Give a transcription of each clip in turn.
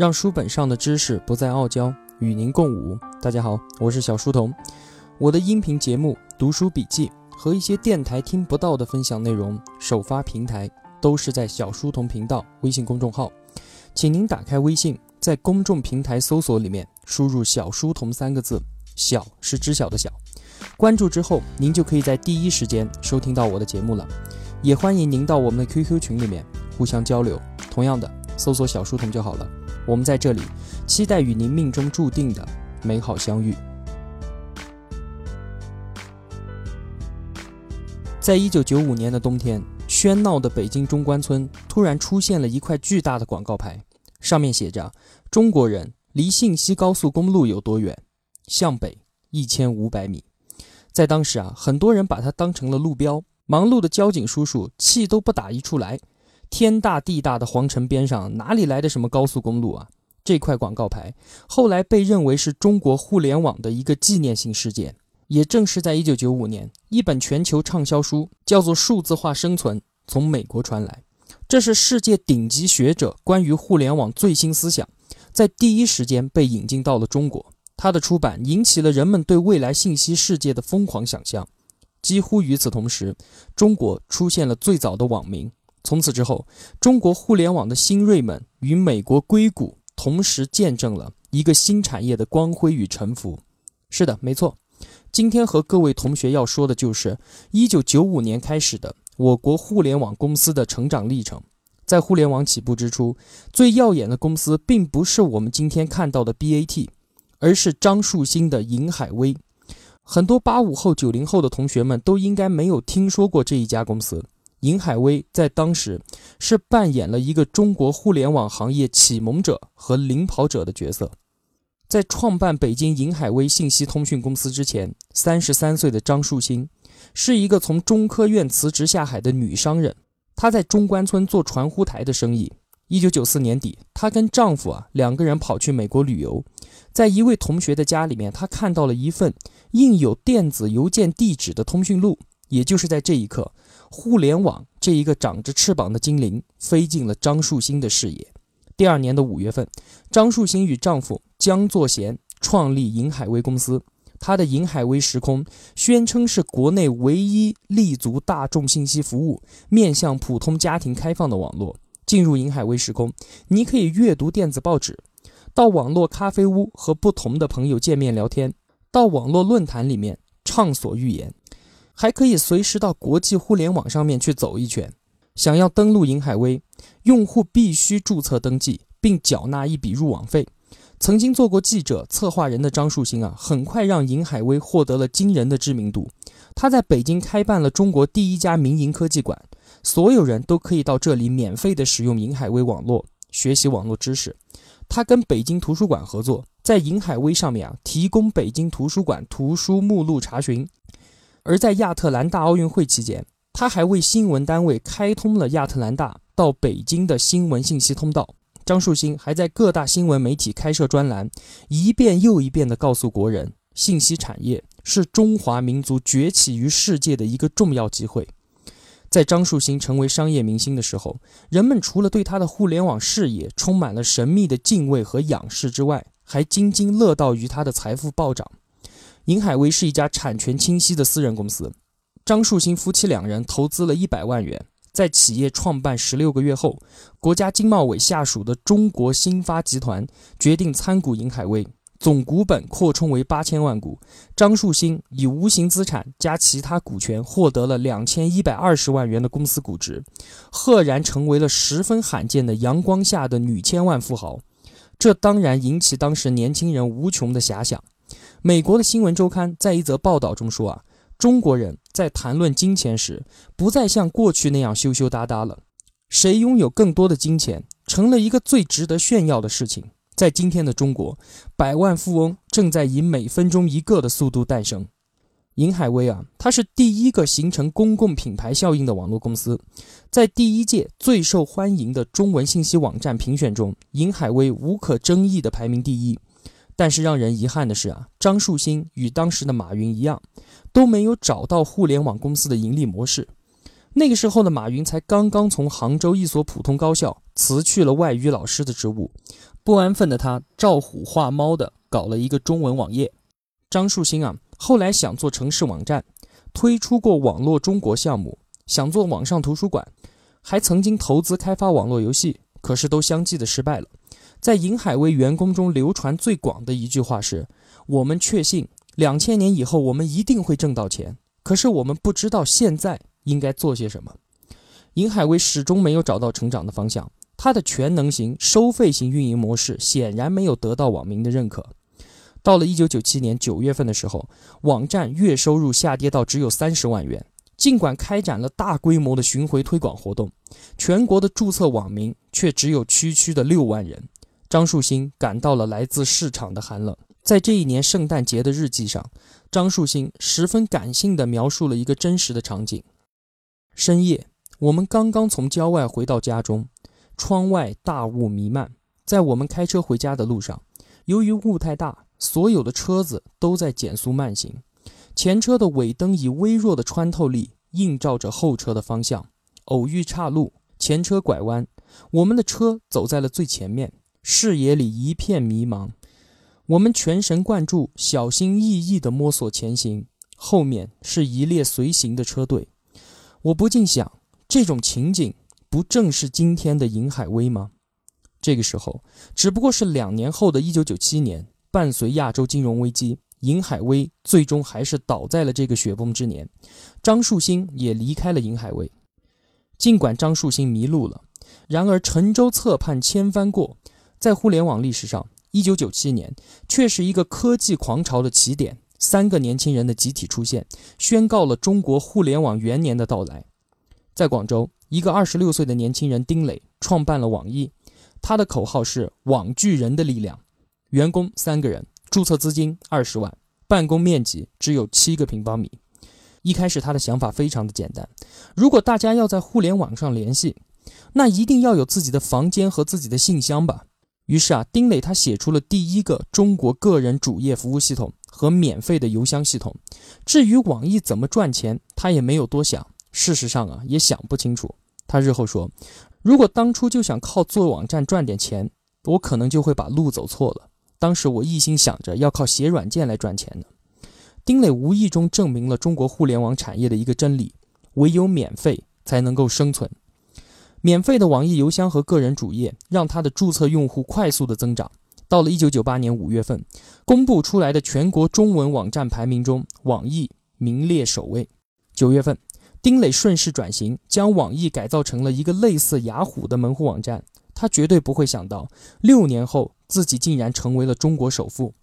让书本上的知识不再傲娇，与您共舞。大家好，我是小书童。我的音频节目、读书笔记和一些电台听不到的分享内容，首发平台都是在小书童频道微信公众号。请您打开微信，在公众平台搜索里面输入“小书童”三个字，小是知晓的小。关注之后，您就可以在第一时间收听到我的节目了。也欢迎您到我们的 QQ 群里面互相交流。同样的，搜索“小书童”就好了。我们在这里期待与您命中注定的美好相遇。在一九九五年的冬天，喧闹的北京中关村突然出现了一块巨大的广告牌，上面写着：“中国人离信息高速公路有多远？向北一千五百米。”在当时啊，很多人把它当成了路标，忙碌的交警叔叔气都不打一处来。天大地大的皇城边上，哪里来的什么高速公路啊？这块广告牌后来被认为是中国互联网的一个纪念性事件。也正是在1995年，一本全球畅销书叫做《数字化生存》从美国传来，这是世界顶级学者关于互联网最新思想，在第一时间被引进到了中国。它的出版引起了人们对未来信息世界的疯狂想象。几乎与此同时，中国出现了最早的网民。从此之后，中国互联网的新锐们与美国硅谷同时见证了一个新产业的光辉与沉浮。是的，没错。今天和各位同学要说的就是1995年开始的我国互联网公司的成长历程。在互联网起步之初，最耀眼的公司并不是我们今天看到的 BAT，而是张树新的银海威。很多八五后、九零后的同学们都应该没有听说过这一家公司。银海威在当时是扮演了一个中国互联网行业启蒙者和领跑者的角色。在创办北京银海威信息通讯公司之前，三十三岁的张树新是一个从中科院辞职下海的女商人。她在中关村做传呼台的生意。一九九四年底，她跟丈夫啊两个人跑去美国旅游，在一位同学的家里面，她看到了一份印有电子邮件地址的通讯录。也就是在这一刻。互联网这一个长着翅膀的精灵飞进了张树新的视野。第二年的五月份，张树新与丈夫江作贤创立银海威公司。他的银海威时空宣称是国内唯一立足大众信息服务、面向普通家庭开放的网络。进入银海威时空，你可以阅读电子报纸，到网络咖啡屋和不同的朋友见面聊天，到网络论坛里面畅所欲言。还可以随时到国际互联网上面去走一圈。想要登录银海威，用户必须注册登记并缴纳一笔入网费。曾经做过记者、策划人的张树新啊，很快让银海威获得了惊人的知名度。他在北京开办了中国第一家民营科技馆，所有人都可以到这里免费的使用银海威网络学习网络知识。他跟北京图书馆合作，在银海威上面啊，提供北京图书馆图书目录查询。而在亚特兰大奥运会期间，他还为新闻单位开通了亚特兰大到北京的新闻信息通道。张树新还在各大新闻媒体开设专栏，一遍又一遍地告诉国人：信息产业是中华民族崛起于世界的一个重要机会。在张树新成为商业明星的时候，人们除了对他的互联网事业充满了神秘的敬畏和仰视之外，还津津乐道于他的财富暴涨。银海威是一家产权清晰的私人公司，张树新夫妻两人投资了一百万元，在企业创办十六个月后，国家经贸委下属的中国新发集团决定参股银海威，总股本扩充为八千万股，张树新以无形资产加其他股权获得了两千一百二十万元的公司估值，赫然成为了十分罕见的阳光下的女千万富豪，这当然引起当时年轻人无穷的遐想。美国的新闻周刊在一则报道中说：“啊，中国人在谈论金钱时，不再像过去那样羞羞答答了。谁拥有更多的金钱，成了一个最值得炫耀的事情。在今天的中国，百万富翁正在以每分钟一个的速度诞生。银海威啊，它是第一个形成公共品牌效应的网络公司。在第一届最受欢迎的中文信息网站评选中，银海威无可争议的排名第一。”但是让人遗憾的是啊，张树新与当时的马云一样，都没有找到互联网公司的盈利模式。那个时候的马云才刚刚从杭州一所普通高校辞去了外语老师的职务。不安分的他照虎画猫的搞了一个中文网页。张树新啊，后来想做城市网站，推出过网络中国项目，想做网上图书馆，还曾经投资开发网络游戏，可是都相继的失败了。在银海威员工中流传最广的一句话是：“我们确信两千年以后我们一定会挣到钱，可是我们不知道现在应该做些什么。”银海威始终没有找到成长的方向。它的全能型、收费型运营模式显然没有得到网民的认可。到了一九九七年九月份的时候，网站月收入下跌到只有三十万元。尽管开展了大规模的巡回推广活动，全国的注册网民却只有区区的六万人。张树新感到了来自市场的寒冷。在这一年圣诞节的日记上，张树新十分感性地描述了一个真实的场景：深夜，我们刚刚从郊外回到家中。窗外大雾弥漫，在我们开车回家的路上，由于雾太大，所有的车子都在减速慢行。前车的尾灯以微弱的穿透力映照着后车的方向。偶遇岔路，前车拐弯，我们的车走在了最前面，视野里一片迷茫。我们全神贯注，小心翼翼地摸索前行，后面是一列随行的车队。我不禁想，这种情景。不正是今天的银海威吗？这个时候只不过是两年后的一九九七年，伴随亚洲金融危机，银海威最终还是倒在了这个雪崩之年。张树新也离开了银海威。尽管张树新迷路了，然而沉舟侧畔千帆过，在互联网历史上，一九九七年却是一个科技狂潮的起点。三个年轻人的集体出现，宣告了中国互联网元年的到来。在广州。一个二十六岁的年轻人丁磊创办了网易，他的口号是“网聚人的力量”。员工三个人，注册资金二十万，办公面积只有七个平方米。一开始他的想法非常的简单：如果大家要在互联网上联系，那一定要有自己的房间和自己的信箱吧。于是啊，丁磊他写出了第一个中国个人主页服务系统和免费的邮箱系统。至于网易怎么赚钱，他也没有多想。事实上啊，也想不清楚。他日后说：“如果当初就想靠做网站赚点钱，我可能就会把路走错了。当时我一心想着要靠写软件来赚钱呢。”丁磊无意中证明了中国互联网产业的一个真理：唯有免费才能够生存。免费的网易邮箱和个人主页让他的注册用户快速的增长。到了1998年5月份，公布出来的全国中文网站排名中，网易名列首位。9月份。丁磊顺势转型，将网易改造成了一个类似雅虎的门户网站。他绝对不会想到，六年后自己竟然成为了中国首富。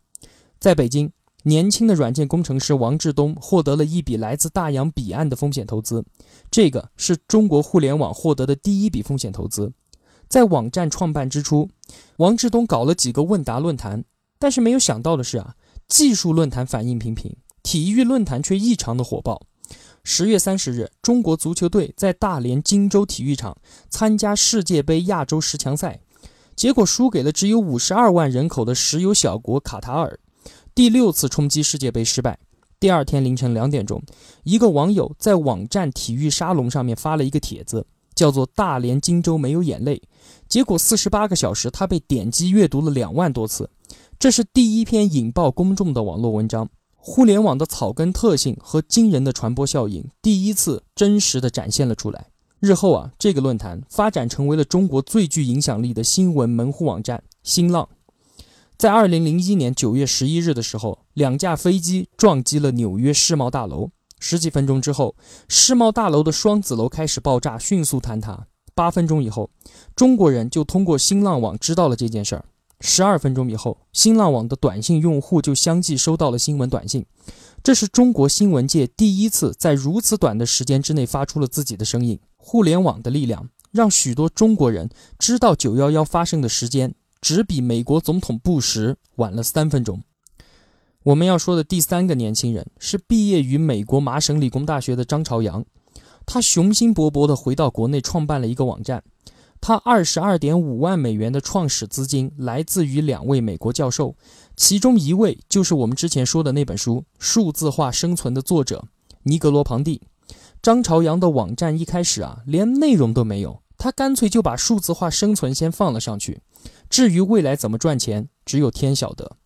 在北京，年轻的软件工程师王志东获得了一笔来自大洋彼岸的风险投资，这个是中国互联网获得的第一笔风险投资。在网站创办之初，王志东搞了几个问答论坛，但是没有想到的是啊，技术论坛反应平平，体育论坛却异常的火爆。十月三十日，中国足球队在大连金州体育场参加世界杯亚洲十强赛，结果输给了只有五十二万人口的石油小国卡塔尔，第六次冲击世界杯失败。第二天凌晨两点钟，一个网友在网站体育沙龙上面发了一个帖子，叫做“大连金州没有眼泪”，结果四十八个小时，他被点击阅读了两万多次，这是第一篇引爆公众的网络文章。互联网的草根特性和惊人的传播效应，第一次真实的展现了出来。日后啊，这个论坛发展成为了中国最具影响力的新闻门户网站——新浪。在二零零一年九月十一日的时候，两架飞机撞击了纽约世贸大楼。十几分钟之后，世贸大楼的双子楼开始爆炸，迅速坍塌。八分钟以后，中国人就通过新浪网知道了这件事儿。十二分钟以后，新浪网的短信用户就相继收到了新闻短信。这是中国新闻界第一次在如此短的时间之内发出了自己的声音。互联网的力量让许多中国人知道九幺幺发生的时间只比美国总统布什晚了三分钟。我们要说的第三个年轻人是毕业于美国麻省理工大学的张朝阳，他雄心勃勃地回到国内，创办了一个网站。他二十二点五万美元的创始资金来自于两位美国教授，其中一位就是我们之前说的那本书《数字化生存》的作者尼格罗庞蒂。张朝阳的网站一开始啊，连内容都没有，他干脆就把数字化生存先放了上去。至于未来怎么赚钱，只有天晓得。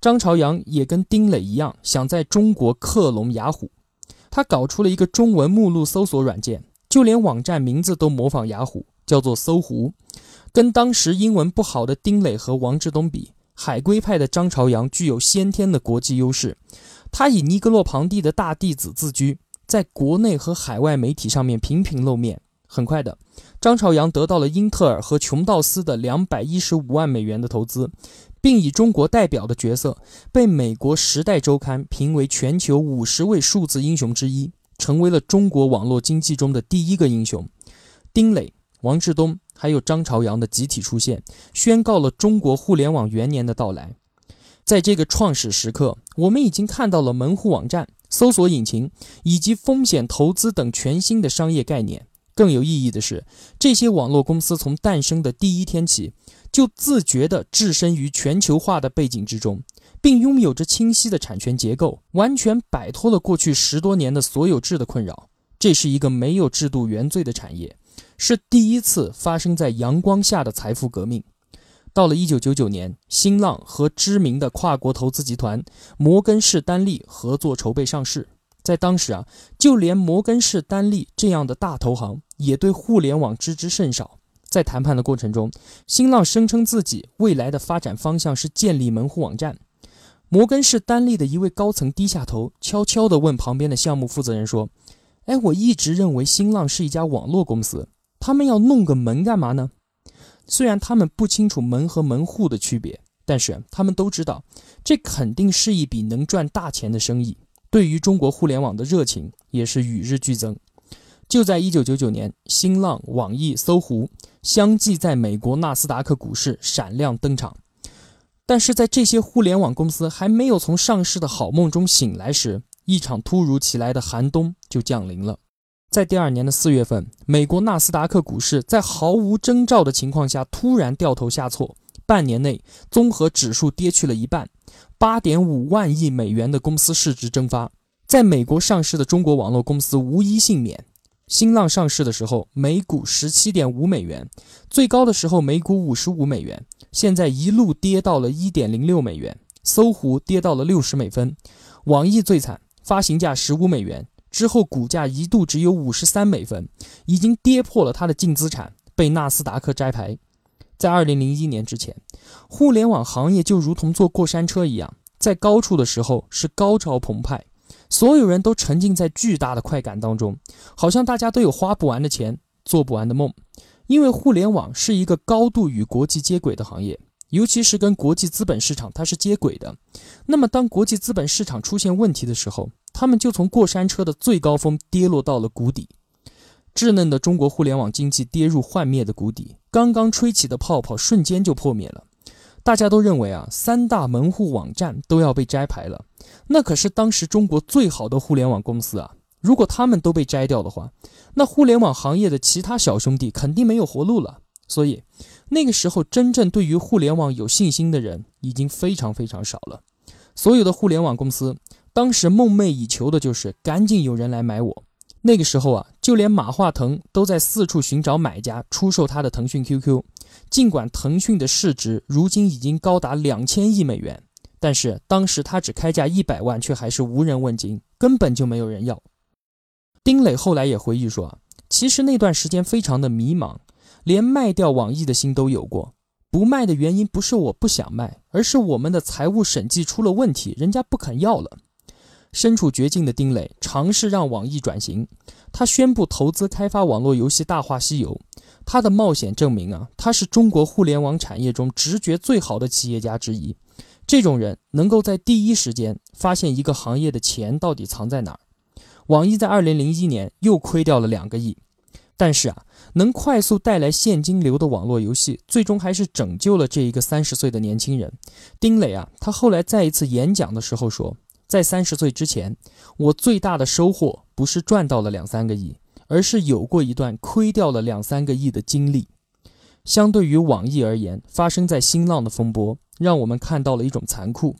张朝阳也跟丁磊一样，想在中国克隆雅虎。他搞出了一个中文目录搜索软件，就连网站名字都模仿雅虎，叫做搜狐。跟当时英文不好的丁磊和王志东比，海归派的张朝阳具有先天的国际优势。他以尼格洛庞蒂的大弟子自居，在国内和海外媒体上面频频露面。很快的，张朝阳得到了英特尔和琼道斯的两百一十五万美元的投资。并以中国代表的角色，被美国《时代周刊》评为全球五十位数字英雄之一，成为了中国网络经济中的第一个英雄。丁磊、王志东还有张朝阳的集体出现，宣告了中国互联网元年的到来。在这个创始时刻，我们已经看到了门户网站、搜索引擎以及风险投资等全新的商业概念。更有意义的是，这些网络公司从诞生的第一天起。就自觉地置身于全球化的背景之中，并拥有着清晰的产权结构，完全摆脱了过去十多年的所有制的困扰。这是一个没有制度原罪的产业，是第一次发生在阳光下的财富革命。到了1999年，新浪和知名的跨国投资集团摩根士丹利合作筹备上市。在当时啊，就连摩根士丹利这样的大投行也对互联网知之甚少。在谈判的过程中，新浪声称自己未来的发展方向是建立门户网站。摩根士丹利的一位高层低下头，悄悄地问旁边的项目负责人说：“哎，我一直认为新浪是一家网络公司，他们要弄个门干嘛呢？”虽然他们不清楚门和门户的区别，但是他们都知道，这肯定是一笔能赚大钱的生意。对于中国互联网的热情也是与日俱增。就在1999年，新浪、网易、搜狐。相继在美国纳斯达克股市闪亮登场，但是在这些互联网公司还没有从上市的好梦中醒来时，一场突如其来的寒冬就降临了。在第二年的四月份，美国纳斯达克股市在毫无征兆的情况下突然掉头下挫，半年内综合指数跌去了一半，八点五万亿美元的公司市值蒸发，在美国上市的中国网络公司无一幸免。新浪上市的时候，每股十七点五美元，最高的时候每股五十五美元，现在一路跌到了一点零六美元。搜狐跌到了六十美分，网易最惨，发行价十五美元之后，股价一度只有五十三美分，已经跌破了它的净资产，被纳斯达克摘牌。在二零零一年之前，互联网行业就如同坐过山车一样，在高处的时候是高潮澎湃。所有人都沉浸在巨大的快感当中，好像大家都有花不完的钱、做不完的梦。因为互联网是一个高度与国际接轨的行业，尤其是跟国际资本市场它是接轨的。那么，当国际资本市场出现问题的时候，他们就从过山车的最高峰跌落到了谷底。稚嫩的中国互联网经济跌入幻灭的谷底，刚刚吹起的泡泡瞬间就破灭了。大家都认为啊，三大门户网站都要被摘牌了。那可是当时中国最好的互联网公司啊！如果他们都被摘掉的话，那互联网行业的其他小兄弟肯定没有活路了。所以，那个时候真正对于互联网有信心的人已经非常非常少了。所有的互联网公司当时梦寐以求的就是赶紧有人来买我。那个时候啊，就连马化腾都在四处寻找买家出售他的腾讯 QQ。尽管腾讯的市值如今已经高达两千亿美元。但是当时他只开价一百万，却还是无人问津，根本就没有人要。丁磊后来也回忆说：“其实那段时间非常的迷茫，连卖掉网易的心都有过。不卖的原因不是我不想卖，而是我们的财务审计出了问题，人家不肯要了。”身处绝境的丁磊尝试让网易转型，他宣布投资开发网络游戏《大话西游》。他的冒险证明啊，他是中国互联网产业中直觉最好的企业家之一。这种人能够在第一时间发现一个行业的钱到底藏在哪儿。网易在二零零一年又亏掉了两个亿，但是啊，能快速带来现金流的网络游戏，最终还是拯救了这一个三十岁的年轻人。丁磊啊，他后来在一次演讲的时候说，在三十岁之前，我最大的收获不是赚到了两三个亿，而是有过一段亏掉了两三个亿的经历。相对于网易而言，发生在新浪的风波。让我们看到了一种残酷。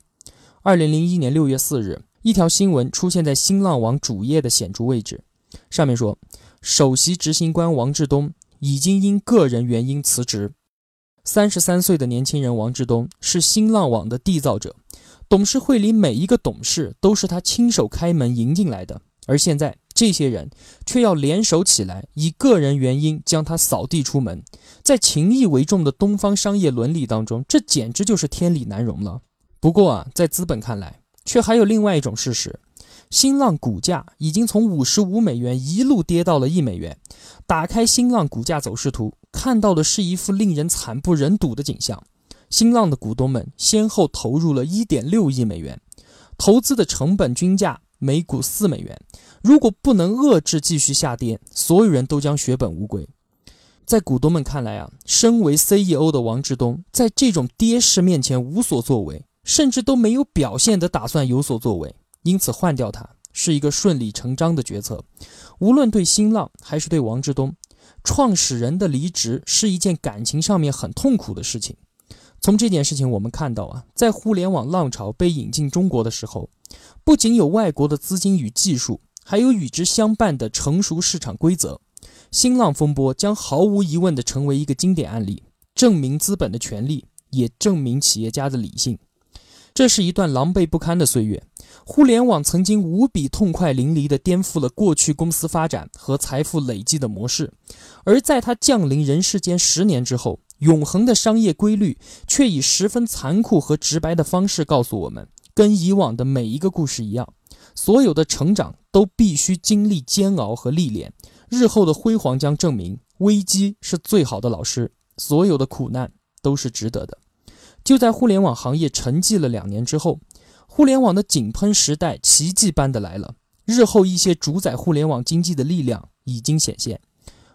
二零零一年六月四日，一条新闻出现在新浪网主页的显著位置，上面说，首席执行官王志东已经因个人原因辞职。三十三岁的年轻人王志东是新浪网的缔造者，董事会里每一个董事都是他亲手开门迎进来的，而现在这些人却要联手起来，以个人原因将他扫地出门。在情义为重的东方商业伦理当中，这简直就是天理难容了。不过啊，在资本看来，却还有另外一种事实：新浪股价已经从五十五美元一路跌到了一美元。打开新浪股价走势图，看到的是一幅令人惨不忍睹的景象。新浪的股东们先后投入了一点六亿美元，投资的成本均价每股四美元。如果不能遏制继续下跌，所有人都将血本无归。在股东们看来啊，身为 CEO 的王志东在这种跌势面前无所作为，甚至都没有表现的打算有所作为，因此换掉他。是一个顺理成章的决策，无论对新浪还是对王志东，创始人的离职是一件感情上面很痛苦的事情。从这件事情我们看到啊，在互联网浪潮被引进中国的时候，不仅有外国的资金与技术，还有与之相伴的成熟市场规则。新浪风波将毫无疑问地成为一个经典案例，证明资本的权利，也证明企业家的理性。这是一段狼狈不堪的岁月。互联网曾经无比痛快淋漓地颠覆了过去公司发展和财富累积的模式，而在它降临人世间十年之后，永恒的商业规律却以十分残酷和直白的方式告诉我们：跟以往的每一个故事一样，所有的成长都必须经历煎熬和历练，日后的辉煌将证明，危机是最好的老师，所有的苦难都是值得的。就在互联网行业沉寂了两年之后。互联网的井喷时代奇迹般的来了，日后一些主宰互联网经济的力量已经显现。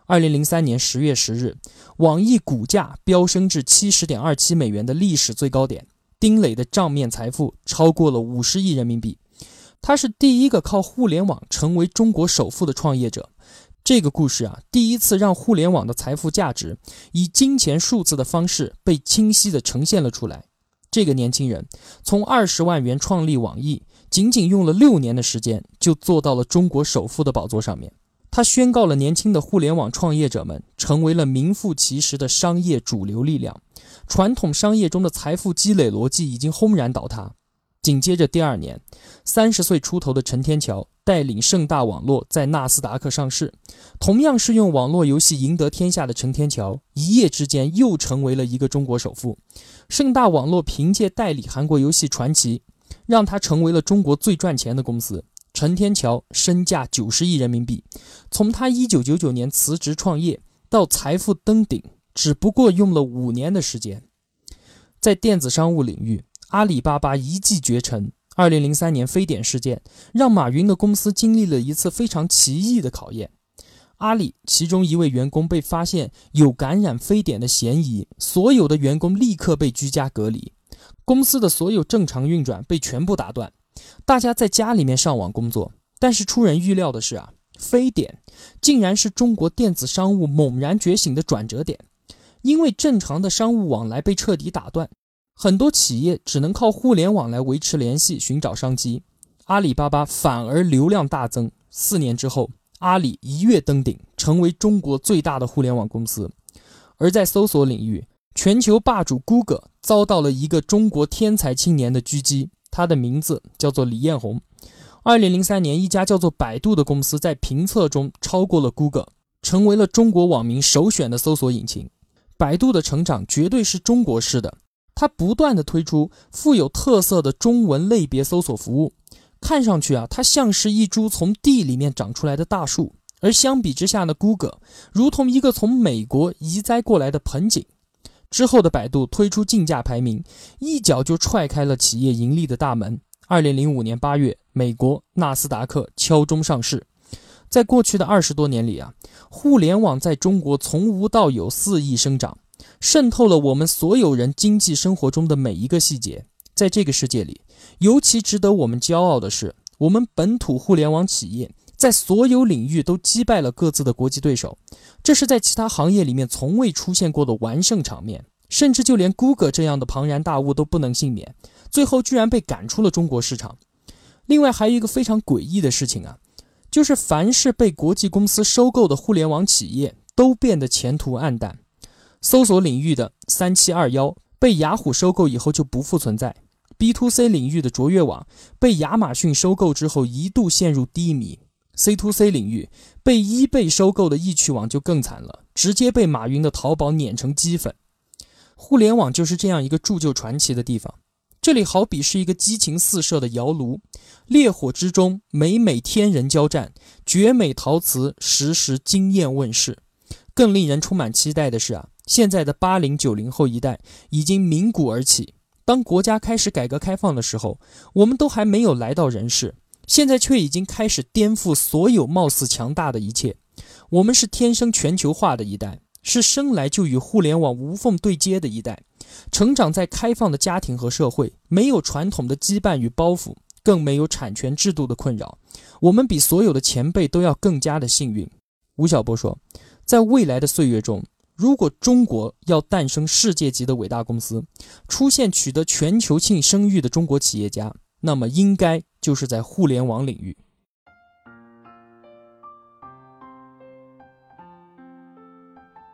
二零零三年十月十日，网易股价飙升至七十点二七美元的历史最高点，丁磊的账面财富超过了五十亿人民币。他是第一个靠互联网成为中国首富的创业者。这个故事啊，第一次让互联网的财富价值以金钱数字的方式被清晰地呈现了出来。这个年轻人从二十万元创立网易，仅仅用了六年的时间，就坐到了中国首富的宝座上面。他宣告了年轻的互联网创业者们成为了名副其实的商业主流力量，传统商业中的财富积累逻辑已经轰然倒塌。紧接着第二年，三十岁出头的陈天桥带领盛大网络在纳斯达克上市。同样是用网络游戏赢得天下的陈天桥，一夜之间又成为了一个中国首富。盛大网络凭借代理韩国游戏传奇，让他成为了中国最赚钱的公司。陈天桥身价九十亿人民币，从他一九九九年辞职创业到财富登顶，只不过用了五年的时间。在电子商务领域。阿里巴巴一骑绝尘。二零零三年非典事件让马云的公司经历了一次非常奇异的考验。阿里其中一位员工被发现有感染非典的嫌疑，所有的员工立刻被居家隔离，公司的所有正常运转被全部打断，大家在家里面上网工作。但是出人预料的是啊，非典竟然是中国电子商务猛然觉醒的转折点，因为正常的商务往来被彻底打断。很多企业只能靠互联网来维持联系、寻找商机，阿里巴巴反而流量大增。四年之后，阿里一跃登顶，成为中国最大的互联网公司。而在搜索领域，全球霸主 Google 遭到了一个中国天才青年的狙击，他的名字叫做李彦宏。二零零三年，一家叫做百度的公司在评测中超过了 Google，成为了中国网民首选的搜索引擎。百度的成长绝对是中国式的。它不断的推出富有特色的中文类别搜索服务，看上去啊，它像是一株从地里面长出来的大树，而相比之下呢，Google 如同一个从美国移栽过来的盆景。之后的百度推出竞价排名，一脚就踹开了企业盈利的大门。二零零五年八月，美国纳斯达克敲钟上市。在过去的二十多年里啊，互联网在中国从无到有肆意生长。渗透了我们所有人经济生活中的每一个细节。在这个世界里，尤其值得我们骄傲的是，我们本土互联网企业在所有领域都击败了各自的国际对手，这是在其他行业里面从未出现过的完胜场面。甚至就连 Google 这样的庞然大物都不能幸免，最后居然被赶出了中国市场。另外，还有一个非常诡异的事情啊，就是凡是被国际公司收购的互联网企业。都变得前途暗淡。搜索领域的三七二幺被雅虎收购以后就不复存在，B to C 领域的卓越网被亚马逊收购之后一度陷入低迷，C to C 领域被一贝收购的易趣网就更惨了，直接被马云的淘宝碾成鸡粉。互联网就是这样一个铸就传奇的地方，这里好比是一个激情四射的窑炉，烈火之中每每天人交战，绝美陶瓷时时惊艳问世。更令人充满期待的是啊。现在的八零九零后一代已经鸣鼓而起。当国家开始改革开放的时候，我们都还没有来到人世，现在却已经开始颠覆所有貌似强大的一切。我们是天生全球化的一代，是生来就与互联网无缝对接的一代，成长在开放的家庭和社会，没有传统的羁绊与包袱，更没有产权制度的困扰。我们比所有的前辈都要更加的幸运。吴晓波说，在未来的岁月中。如果中国要诞生世界级的伟大公司，出现取得全球性声誉的中国企业家，那么应该就是在互联网领域。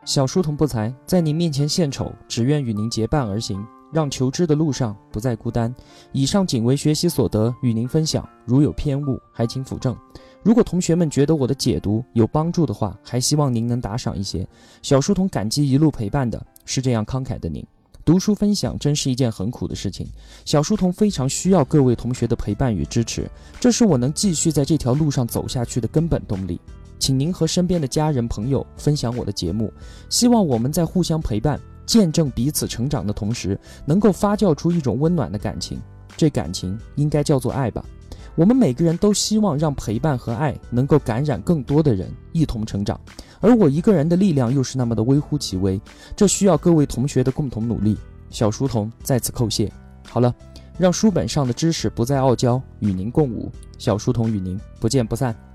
小书童不才，在您面前献丑，只愿与您结伴而行，让求知的路上不再孤单。以上仅为学习所得，与您分享，如有偏误，还请斧正。如果同学们觉得我的解读有帮助的话，还希望您能打赏一些。小书童感激一路陪伴的是这样慷慨的您。读书分享真是一件很苦的事情，小书童非常需要各位同学的陪伴与支持，这是我能继续在这条路上走下去的根本动力。请您和身边的家人朋友分享我的节目，希望我们在互相陪伴、见证彼此成长的同时，能够发酵出一种温暖的感情。这感情应该叫做爱吧。我们每个人都希望让陪伴和爱能够感染更多的人，一同成长。而我一个人的力量又是那么的微乎其微，这需要各位同学的共同努力。小书童再次叩谢。好了，让书本上的知识不再傲娇，与您共舞。小书童与您不见不散。